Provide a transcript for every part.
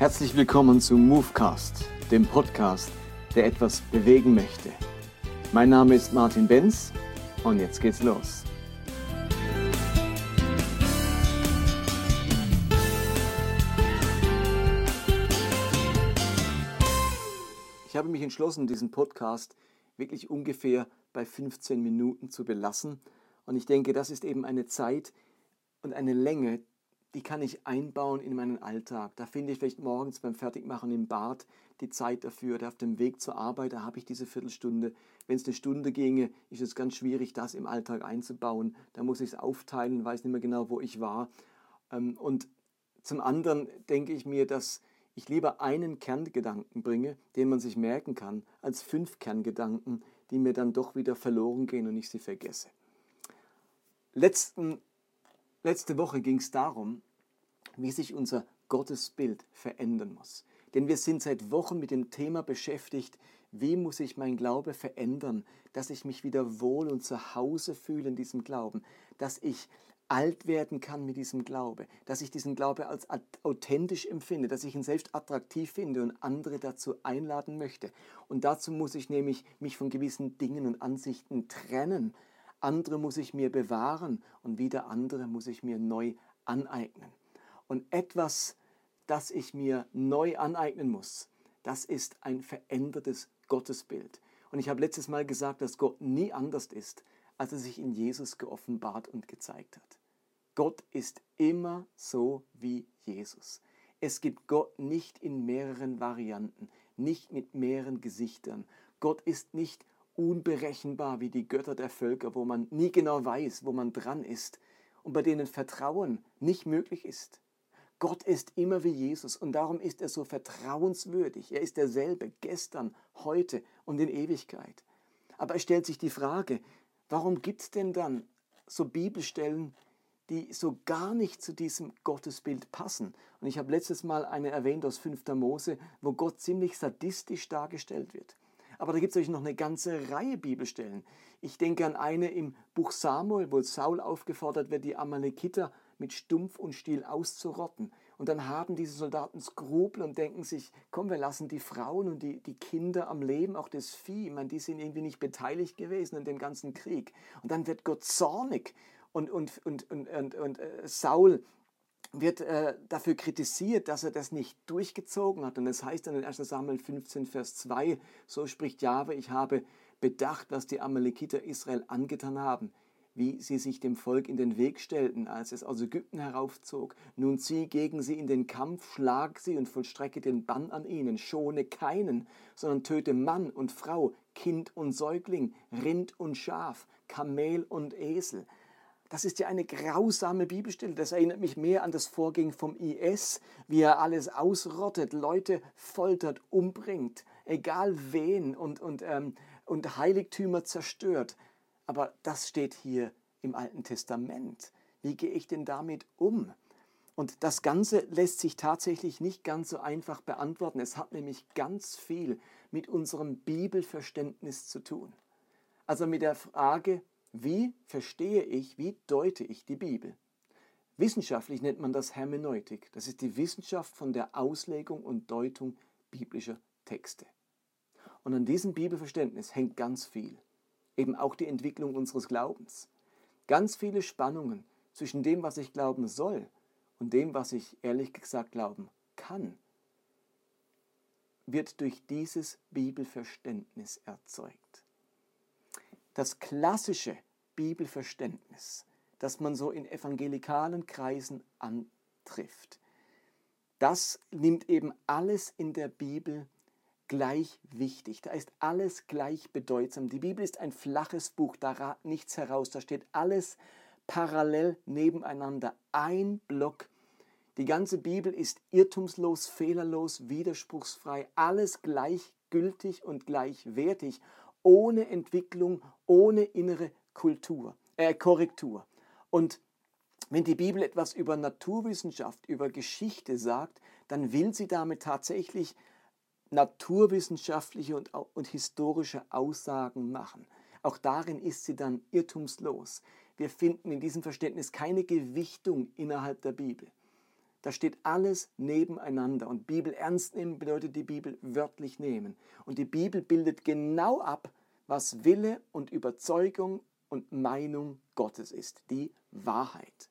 Herzlich willkommen zu Movecast, dem Podcast, der etwas bewegen möchte. Mein Name ist Martin Benz und jetzt geht's los. Ich habe mich entschlossen, diesen Podcast wirklich ungefähr bei 15 Minuten zu belassen. Und ich denke, das ist eben eine Zeit und eine Länge, die kann ich einbauen in meinen Alltag. Da finde ich vielleicht morgens beim Fertigmachen im Bad die Zeit dafür. Oder auf dem Weg zur Arbeit, da habe ich diese Viertelstunde. Wenn es eine Stunde ginge, ist es ganz schwierig, das im Alltag einzubauen. Da muss ich es aufteilen, weiß nicht mehr genau, wo ich war. Ähm, und zum anderen denke ich mir, dass ich lieber einen Kerngedanken bringe, den man sich merken kann, als fünf Kerngedanken, die mir dann doch wieder verloren gehen und ich sie vergesse. Letzten Letzte Woche ging es darum, wie sich unser Gottesbild verändern muss. Denn wir sind seit Wochen mit dem Thema beschäftigt, wie muss ich mein Glaube verändern, dass ich mich wieder wohl und zu Hause fühle in diesem Glauben, dass ich alt werden kann mit diesem Glaube, dass ich diesen Glaube als authentisch empfinde, dass ich ihn selbst attraktiv finde und andere dazu einladen möchte. Und dazu muss ich nämlich mich von gewissen Dingen und Ansichten trennen, andere muss ich mir bewahren und wieder andere muss ich mir neu aneignen. Und etwas, das ich mir neu aneignen muss, das ist ein verändertes Gottesbild. Und ich habe letztes Mal gesagt, dass Gott nie anders ist, als er sich in Jesus geoffenbart und gezeigt hat. Gott ist immer so wie Jesus. Es gibt Gott nicht in mehreren Varianten, nicht mit mehreren Gesichtern. Gott ist nicht unberechenbar wie die Götter der Völker, wo man nie genau weiß, wo man dran ist und bei denen Vertrauen nicht möglich ist. Gott ist immer wie Jesus und darum ist er so vertrauenswürdig. Er ist derselbe gestern, heute und in Ewigkeit. Aber es stellt sich die Frage, warum gibt es denn dann so Bibelstellen, die so gar nicht zu diesem Gottesbild passen? Und ich habe letztes Mal eine erwähnt aus 5. Mose, wo Gott ziemlich sadistisch dargestellt wird. Aber da gibt es natürlich noch eine ganze Reihe Bibelstellen. Ich denke an eine im Buch Samuel, wo Saul aufgefordert wird, die Amalekiter mit Stumpf und Stiel auszurotten. Und dann haben diese Soldaten Skrupel und denken sich, komm, wir lassen die Frauen und die, die Kinder am Leben, auch das Vieh. Ich meine, die sind irgendwie nicht beteiligt gewesen an dem ganzen Krieg. Und dann wird Gott zornig und, und, und, und, und, und äh, Saul wird äh, dafür kritisiert, dass er das nicht durchgezogen hat. Und es das heißt dann in 1 Samuel 15, Vers 2, so spricht Jahwe, ich habe bedacht, was die Amalekiter Israel angetan haben, wie sie sich dem Volk in den Weg stellten, als es aus Ägypten heraufzog. Nun zieh gegen sie in den Kampf, schlag sie und vollstrecke den Bann an ihnen, schone keinen, sondern töte Mann und Frau, Kind und Säugling, Rind und Schaf, Kamel und Esel. Das ist ja eine grausame Bibelstelle. Das erinnert mich mehr an das Vorgehen vom IS, wie er alles ausrottet, Leute foltert, umbringt, egal wen und, und, ähm, und Heiligtümer zerstört. Aber das steht hier im Alten Testament. Wie gehe ich denn damit um? Und das Ganze lässt sich tatsächlich nicht ganz so einfach beantworten. Es hat nämlich ganz viel mit unserem Bibelverständnis zu tun. Also mit der Frage, wie verstehe ich, wie deute ich die Bibel? Wissenschaftlich nennt man das Hermeneutik. Das ist die Wissenschaft von der Auslegung und Deutung biblischer Texte. Und an diesem Bibelverständnis hängt ganz viel. Eben auch die Entwicklung unseres Glaubens. Ganz viele Spannungen zwischen dem, was ich glauben soll und dem, was ich ehrlich gesagt glauben kann, wird durch dieses Bibelverständnis erzeugt das klassische Bibelverständnis, das man so in evangelikalen Kreisen antrifft, das nimmt eben alles in der Bibel gleich wichtig. Da ist alles gleich bedeutsam. Die Bibel ist ein flaches Buch, da rat nichts heraus. Da steht alles parallel nebeneinander. Ein Block. Die ganze Bibel ist irrtumslos, fehlerlos, widerspruchsfrei, alles gleichgültig und gleichwertig ohne Entwicklung, ohne innere Kultur, äh, Korrektur. Und wenn die Bibel etwas über Naturwissenschaft, über Geschichte sagt, dann will sie damit tatsächlich naturwissenschaftliche und, und historische Aussagen machen. Auch darin ist sie dann irrtumslos. Wir finden in diesem Verständnis keine Gewichtung innerhalb der Bibel. Da steht alles nebeneinander. Und Bibel ernst nehmen bedeutet die Bibel wörtlich nehmen. Und die Bibel bildet genau ab, was Wille und Überzeugung und Meinung Gottes ist, die Wahrheit.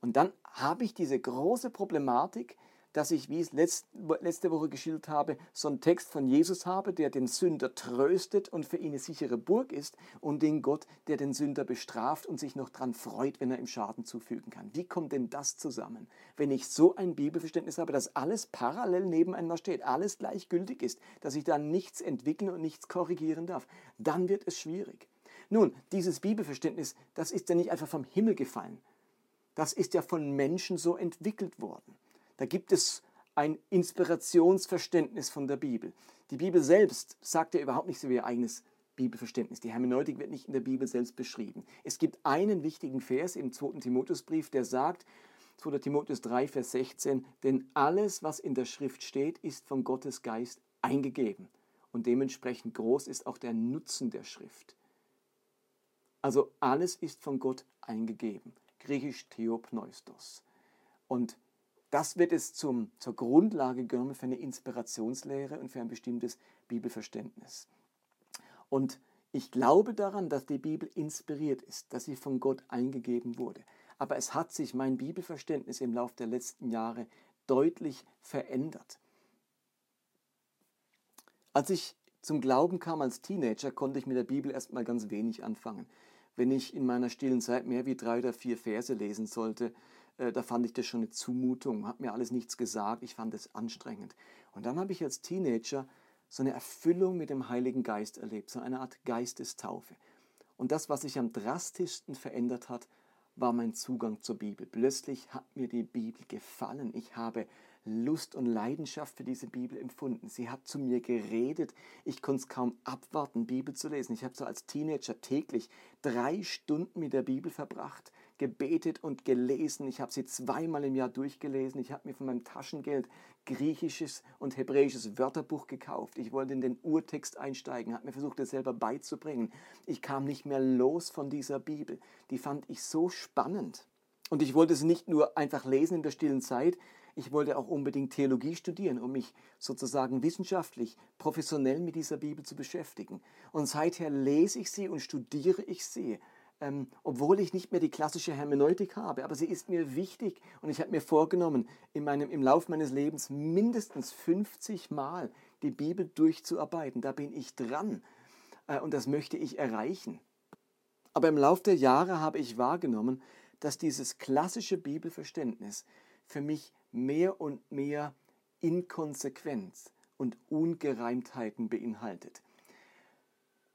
Und dann habe ich diese große Problematik, dass ich, wie ich es letzte Woche geschildert habe, so einen Text von Jesus habe, der den Sünder tröstet und für ihn eine sichere Burg ist und den Gott, der den Sünder bestraft und sich noch daran freut, wenn er ihm Schaden zufügen kann. Wie kommt denn das zusammen? Wenn ich so ein Bibelverständnis habe, dass alles parallel nebeneinander steht, alles gleichgültig ist, dass ich da nichts entwickeln und nichts korrigieren darf, dann wird es schwierig. Nun, dieses Bibelverständnis, das ist ja nicht einfach vom Himmel gefallen. Das ist ja von Menschen so entwickelt worden. Da gibt es ein Inspirationsverständnis von der Bibel. Die Bibel selbst sagt ja überhaupt nicht so wie ihr eigenes Bibelverständnis. Die Hermeneutik wird nicht in der Bibel selbst beschrieben. Es gibt einen wichtigen Vers im 2. Timotheusbrief, der sagt, 2. Timotheus 3, Vers 16, denn alles, was in der Schrift steht, ist von Gottes Geist eingegeben. Und dementsprechend groß ist auch der Nutzen der Schrift. Also alles ist von Gott eingegeben. Griechisch Theopneustos. Und das wird es zum, zur Grundlage genommen für eine Inspirationslehre und für ein bestimmtes Bibelverständnis. Und ich glaube daran, dass die Bibel inspiriert ist, dass sie von Gott eingegeben wurde. Aber es hat sich mein Bibelverständnis im Laufe der letzten Jahre deutlich verändert. Als ich zum Glauben kam als Teenager, konnte ich mit der Bibel erstmal ganz wenig anfangen. Wenn ich in meiner stillen Zeit mehr wie drei oder vier Verse lesen sollte, äh, da fand ich das schon eine Zumutung, hat mir alles nichts gesagt, ich fand es anstrengend. Und dann habe ich als Teenager so eine Erfüllung mit dem Heiligen Geist erlebt, so eine Art Geistestaufe. Und das, was sich am drastischsten verändert hat, war mein Zugang zur Bibel. Plötzlich hat mir die Bibel gefallen. Ich habe Lust und Leidenschaft für diese Bibel empfunden. Sie hat zu mir geredet. Ich konnte es kaum abwarten, Bibel zu lesen. Ich habe so als Teenager täglich drei Stunden mit der Bibel verbracht gebetet und gelesen. Ich habe sie zweimal im Jahr durchgelesen. Ich habe mir von meinem Taschengeld griechisches und hebräisches Wörterbuch gekauft. Ich wollte in den Urtext einsteigen, habe mir versucht, es selber beizubringen. Ich kam nicht mehr los von dieser Bibel. Die fand ich so spannend. Und ich wollte sie nicht nur einfach lesen in der stillen Zeit, ich wollte auch unbedingt Theologie studieren, um mich sozusagen wissenschaftlich, professionell mit dieser Bibel zu beschäftigen. Und seither lese ich sie und studiere ich sie ähm, obwohl ich nicht mehr die klassische Hermeneutik habe, aber sie ist mir wichtig und ich habe mir vorgenommen, in meinem, im Laufe meines Lebens mindestens 50 Mal die Bibel durchzuarbeiten. Da bin ich dran äh, und das möchte ich erreichen. Aber im Laufe der Jahre habe ich wahrgenommen, dass dieses klassische Bibelverständnis für mich mehr und mehr Inkonsequenz und Ungereimtheiten beinhaltet.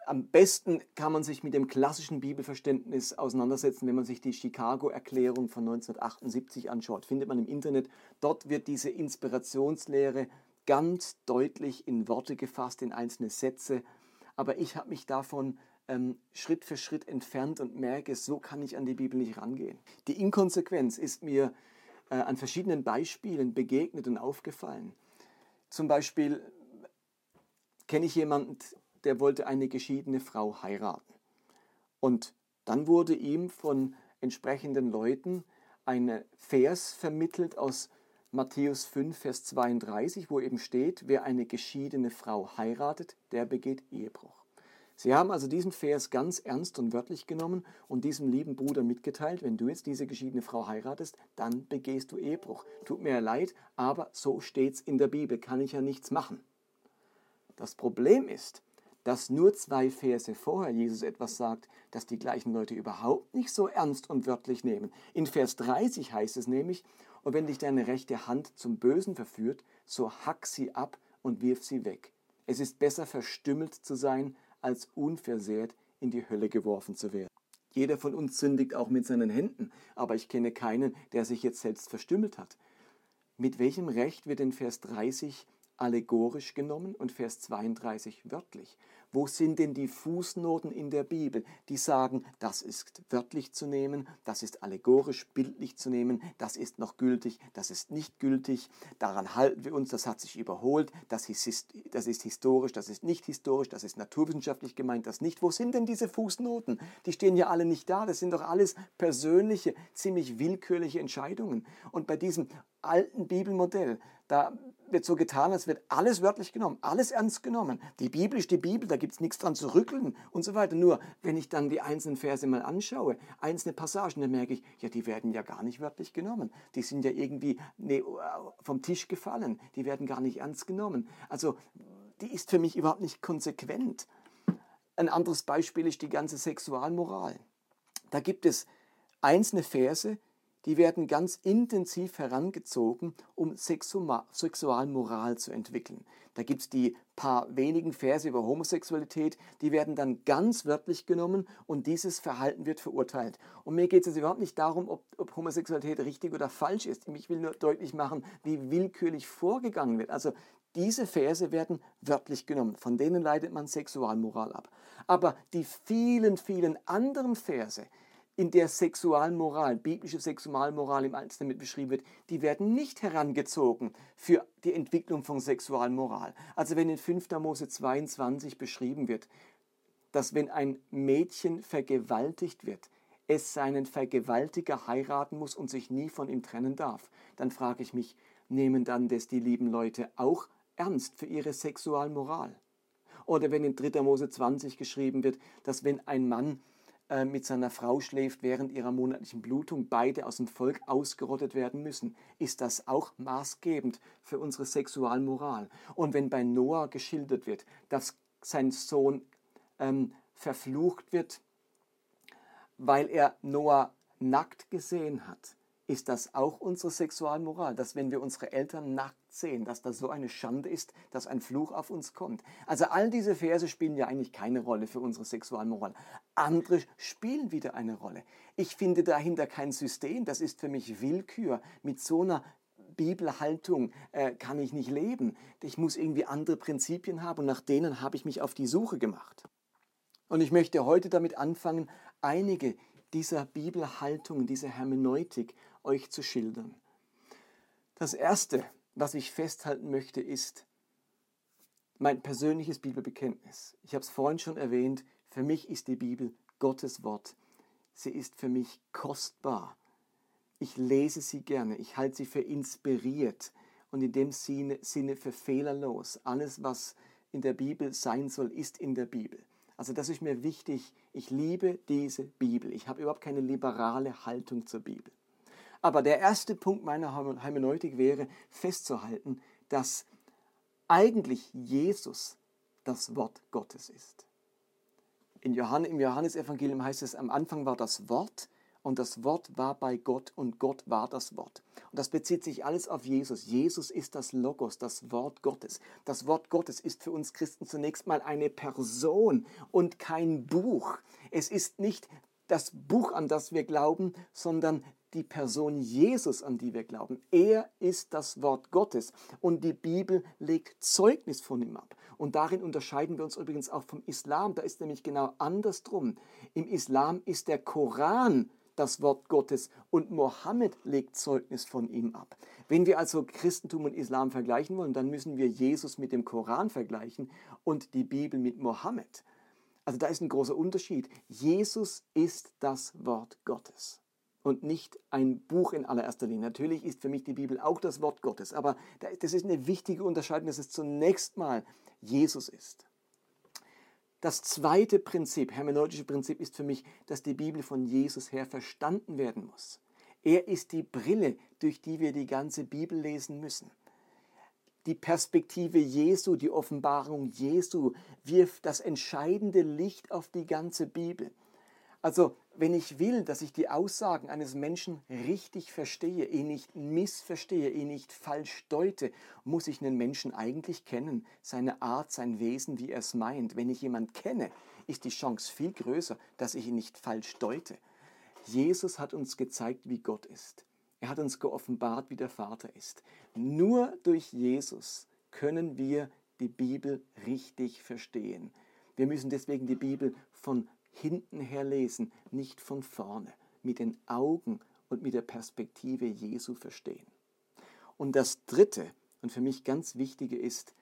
Am besten kann man sich mit dem klassischen Bibelverständnis auseinandersetzen, wenn man sich die Chicago-Erklärung von 1978 anschaut. Findet man im Internet. Dort wird diese Inspirationslehre ganz deutlich in Worte gefasst, in einzelne Sätze. Aber ich habe mich davon ähm, Schritt für Schritt entfernt und merke, so kann ich an die Bibel nicht rangehen. Die Inkonsequenz ist mir äh, an verschiedenen Beispielen begegnet und aufgefallen. Zum Beispiel kenne ich jemanden, der wollte eine geschiedene Frau heiraten. Und dann wurde ihm von entsprechenden Leuten ein Vers vermittelt aus Matthäus 5, Vers 32, wo eben steht, wer eine geschiedene Frau heiratet, der begeht Ehebruch. Sie haben also diesen Vers ganz ernst und wörtlich genommen und diesem lieben Bruder mitgeteilt, wenn du jetzt diese geschiedene Frau heiratest, dann begehst du Ehebruch. Tut mir leid, aber so steht's in der Bibel, kann ich ja nichts machen. Das Problem ist, dass nur zwei Verse vorher Jesus etwas sagt, das die gleichen Leute überhaupt nicht so ernst und wörtlich nehmen. In Vers 30 heißt es nämlich, und wenn dich deine rechte Hand zum Bösen verführt, so hack sie ab und wirf sie weg. Es ist besser verstümmelt zu sein, als unversehrt in die Hölle geworfen zu werden. Jeder von uns sündigt auch mit seinen Händen, aber ich kenne keinen, der sich jetzt selbst verstümmelt hat. Mit welchem Recht wird in Vers 30 allegorisch genommen und Vers 32 wörtlich. Wo sind denn die Fußnoten in der Bibel, die sagen, das ist wörtlich zu nehmen, das ist allegorisch, bildlich zu nehmen, das ist noch gültig, das ist nicht gültig, daran halten wir uns, das hat sich überholt, das ist, das ist historisch, das ist nicht historisch, das ist naturwissenschaftlich gemeint, das nicht. Wo sind denn diese Fußnoten? Die stehen ja alle nicht da, das sind doch alles persönliche, ziemlich willkürliche Entscheidungen. Und bei diesem alten Bibelmodell, da wird so getan, als wird alles wörtlich genommen, alles ernst genommen. Die Bibel ist die Bibel, da gibt es nichts dran zu rütteln und so weiter. Nur, wenn ich dann die einzelnen Verse mal anschaue, einzelne Passagen, dann merke ich, ja, die werden ja gar nicht wörtlich genommen. Die sind ja irgendwie vom Tisch gefallen. Die werden gar nicht ernst genommen. Also, die ist für mich überhaupt nicht konsequent. Ein anderes Beispiel ist die ganze Sexualmoral. Da gibt es einzelne Verse, die werden ganz intensiv herangezogen, um Sexualmoral zu entwickeln. Da gibt es die paar wenigen Verse über Homosexualität, die werden dann ganz wörtlich genommen und dieses Verhalten wird verurteilt. Und mir geht es überhaupt nicht darum, ob, ob Homosexualität richtig oder falsch ist. Ich will nur deutlich machen, wie willkürlich vorgegangen wird. Also diese Verse werden wörtlich genommen, von denen leitet man Sexualmoral ab. Aber die vielen, vielen anderen Verse, in der Sexualmoral, biblische Sexualmoral im Alten Testament beschrieben wird, die werden nicht herangezogen für die Entwicklung von Sexualmoral. Also wenn in 5. Mose 22 beschrieben wird, dass wenn ein Mädchen vergewaltigt wird, es seinen Vergewaltiger heiraten muss und sich nie von ihm trennen darf, dann frage ich mich, nehmen dann das die lieben Leute auch ernst für ihre Sexualmoral? Oder wenn in 3. Mose 20 geschrieben wird, dass wenn ein Mann äh, mit seiner Frau schläft während ihrer monatlichen Blutung, beide aus dem Volk ausgerottet werden müssen, ist das auch maßgebend für unsere Sexualmoral. Und wenn bei Noah geschildert wird, dass sein Sohn ähm, verflucht wird, weil er Noah nackt gesehen hat, ist das auch unsere Sexualmoral, dass wenn wir unsere Eltern nackt sehen, dass das so eine Schande ist, dass ein Fluch auf uns kommt. Also all diese Verse spielen ja eigentlich keine Rolle für unsere Sexualmoral. Andere spielen wieder eine Rolle. Ich finde dahinter kein System, das ist für mich Willkür. Mit so einer Bibelhaltung äh, kann ich nicht leben. Ich muss irgendwie andere Prinzipien haben und nach denen habe ich mich auf die Suche gemacht. Und ich möchte heute damit anfangen, einige dieser Bibelhaltung, dieser Hermeneutik euch zu schildern. Das Erste, was ich festhalten möchte, ist mein persönliches Bibelbekenntnis. Ich habe es vorhin schon erwähnt, für mich ist die Bibel Gottes Wort. Sie ist für mich kostbar. Ich lese sie gerne, ich halte sie für inspiriert und in dem Sinne, für fehlerlos. Alles, was in der Bibel sein soll, ist in der Bibel. Also das ist mir wichtig. Ich liebe diese Bibel. Ich habe überhaupt keine liberale Haltung zur Bibel. Aber der erste Punkt meiner Hermeneutik wäre festzuhalten, dass eigentlich Jesus das Wort Gottes ist. In Johann, Im Johannesevangelium heißt es, am Anfang war das Wort und das Wort war bei Gott und Gott war das Wort. Und das bezieht sich alles auf Jesus. Jesus ist das Logos, das Wort Gottes. Das Wort Gottes ist für uns Christen zunächst mal eine Person und kein Buch. Es ist nicht das Buch, an das wir glauben, sondern die Person Jesus, an die wir glauben. Er ist das Wort Gottes und die Bibel legt Zeugnis von ihm ab. Und darin unterscheiden wir uns übrigens auch vom Islam. Da ist nämlich genau andersrum. Im Islam ist der Koran das Wort Gottes und Mohammed legt Zeugnis von ihm ab. Wenn wir also Christentum und Islam vergleichen wollen, dann müssen wir Jesus mit dem Koran vergleichen und die Bibel mit Mohammed. Also da ist ein großer Unterschied. Jesus ist das Wort Gottes und nicht ein Buch in allererster Linie. Natürlich ist für mich die Bibel auch das Wort Gottes, aber das ist eine wichtige Unterscheidung, dass es zunächst mal Jesus ist. Das zweite Prinzip, hermeneutische Prinzip, ist für mich, dass die Bibel von Jesus her verstanden werden muss. Er ist die Brille, durch die wir die ganze Bibel lesen müssen. Die Perspektive Jesu, die Offenbarung Jesu wirft das entscheidende Licht auf die ganze Bibel. Also wenn ich will, dass ich die Aussagen eines Menschen richtig verstehe, ihn nicht missverstehe, ihn nicht falsch deute, muss ich einen Menschen eigentlich kennen, seine Art, sein Wesen, wie er es meint. Wenn ich jemanden kenne, ist die Chance viel größer, dass ich ihn nicht falsch deute. Jesus hat uns gezeigt, wie Gott ist. Er hat uns geoffenbart, wie der Vater ist. Nur durch Jesus können wir die Bibel richtig verstehen. Wir müssen deswegen die Bibel von hinten her lesen, nicht von vorne, mit den Augen und mit der Perspektive Jesu verstehen. Und das Dritte und für mich ganz Wichtige ist,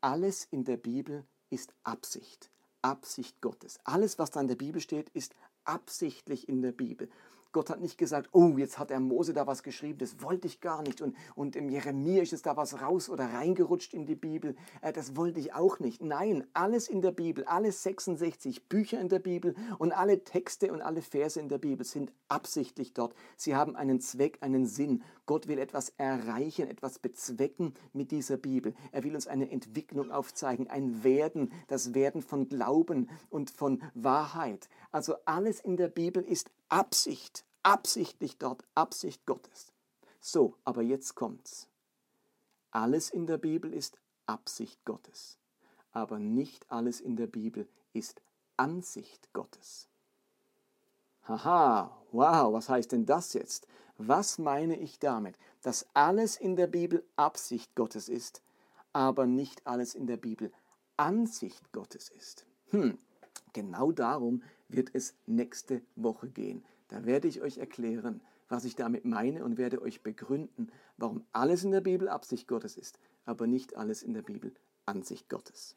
alles in der Bibel ist Absicht, Absicht Gottes. Alles, was da in der Bibel steht, ist absichtlich in der Bibel. Gott hat nicht gesagt, oh, jetzt hat der Mose da was geschrieben, das wollte ich gar nicht. Und, und im Jeremia ist es da was raus oder reingerutscht in die Bibel, äh, das wollte ich auch nicht. Nein, alles in der Bibel, alle 66 Bücher in der Bibel und alle Texte und alle Verse in der Bibel sind absichtlich dort. Sie haben einen Zweck, einen Sinn. Gott will etwas erreichen, etwas bezwecken mit dieser Bibel. Er will uns eine Entwicklung aufzeigen, ein Werden, das Werden von Glauben und von Wahrheit. Also alles in der Bibel ist Absicht, absichtlich dort, Absicht Gottes. So, aber jetzt kommt's. Alles in der Bibel ist Absicht Gottes, aber nicht alles in der Bibel ist Ansicht Gottes. Haha, wow, was heißt denn das jetzt? Was meine ich damit? Dass alles in der Bibel Absicht Gottes ist, aber nicht alles in der Bibel Ansicht Gottes ist. Hm, genau darum wird es nächste Woche gehen. Da werde ich euch erklären, was ich damit meine und werde euch begründen, warum alles in der Bibel Absicht Gottes ist, aber nicht alles in der Bibel Ansicht Gottes.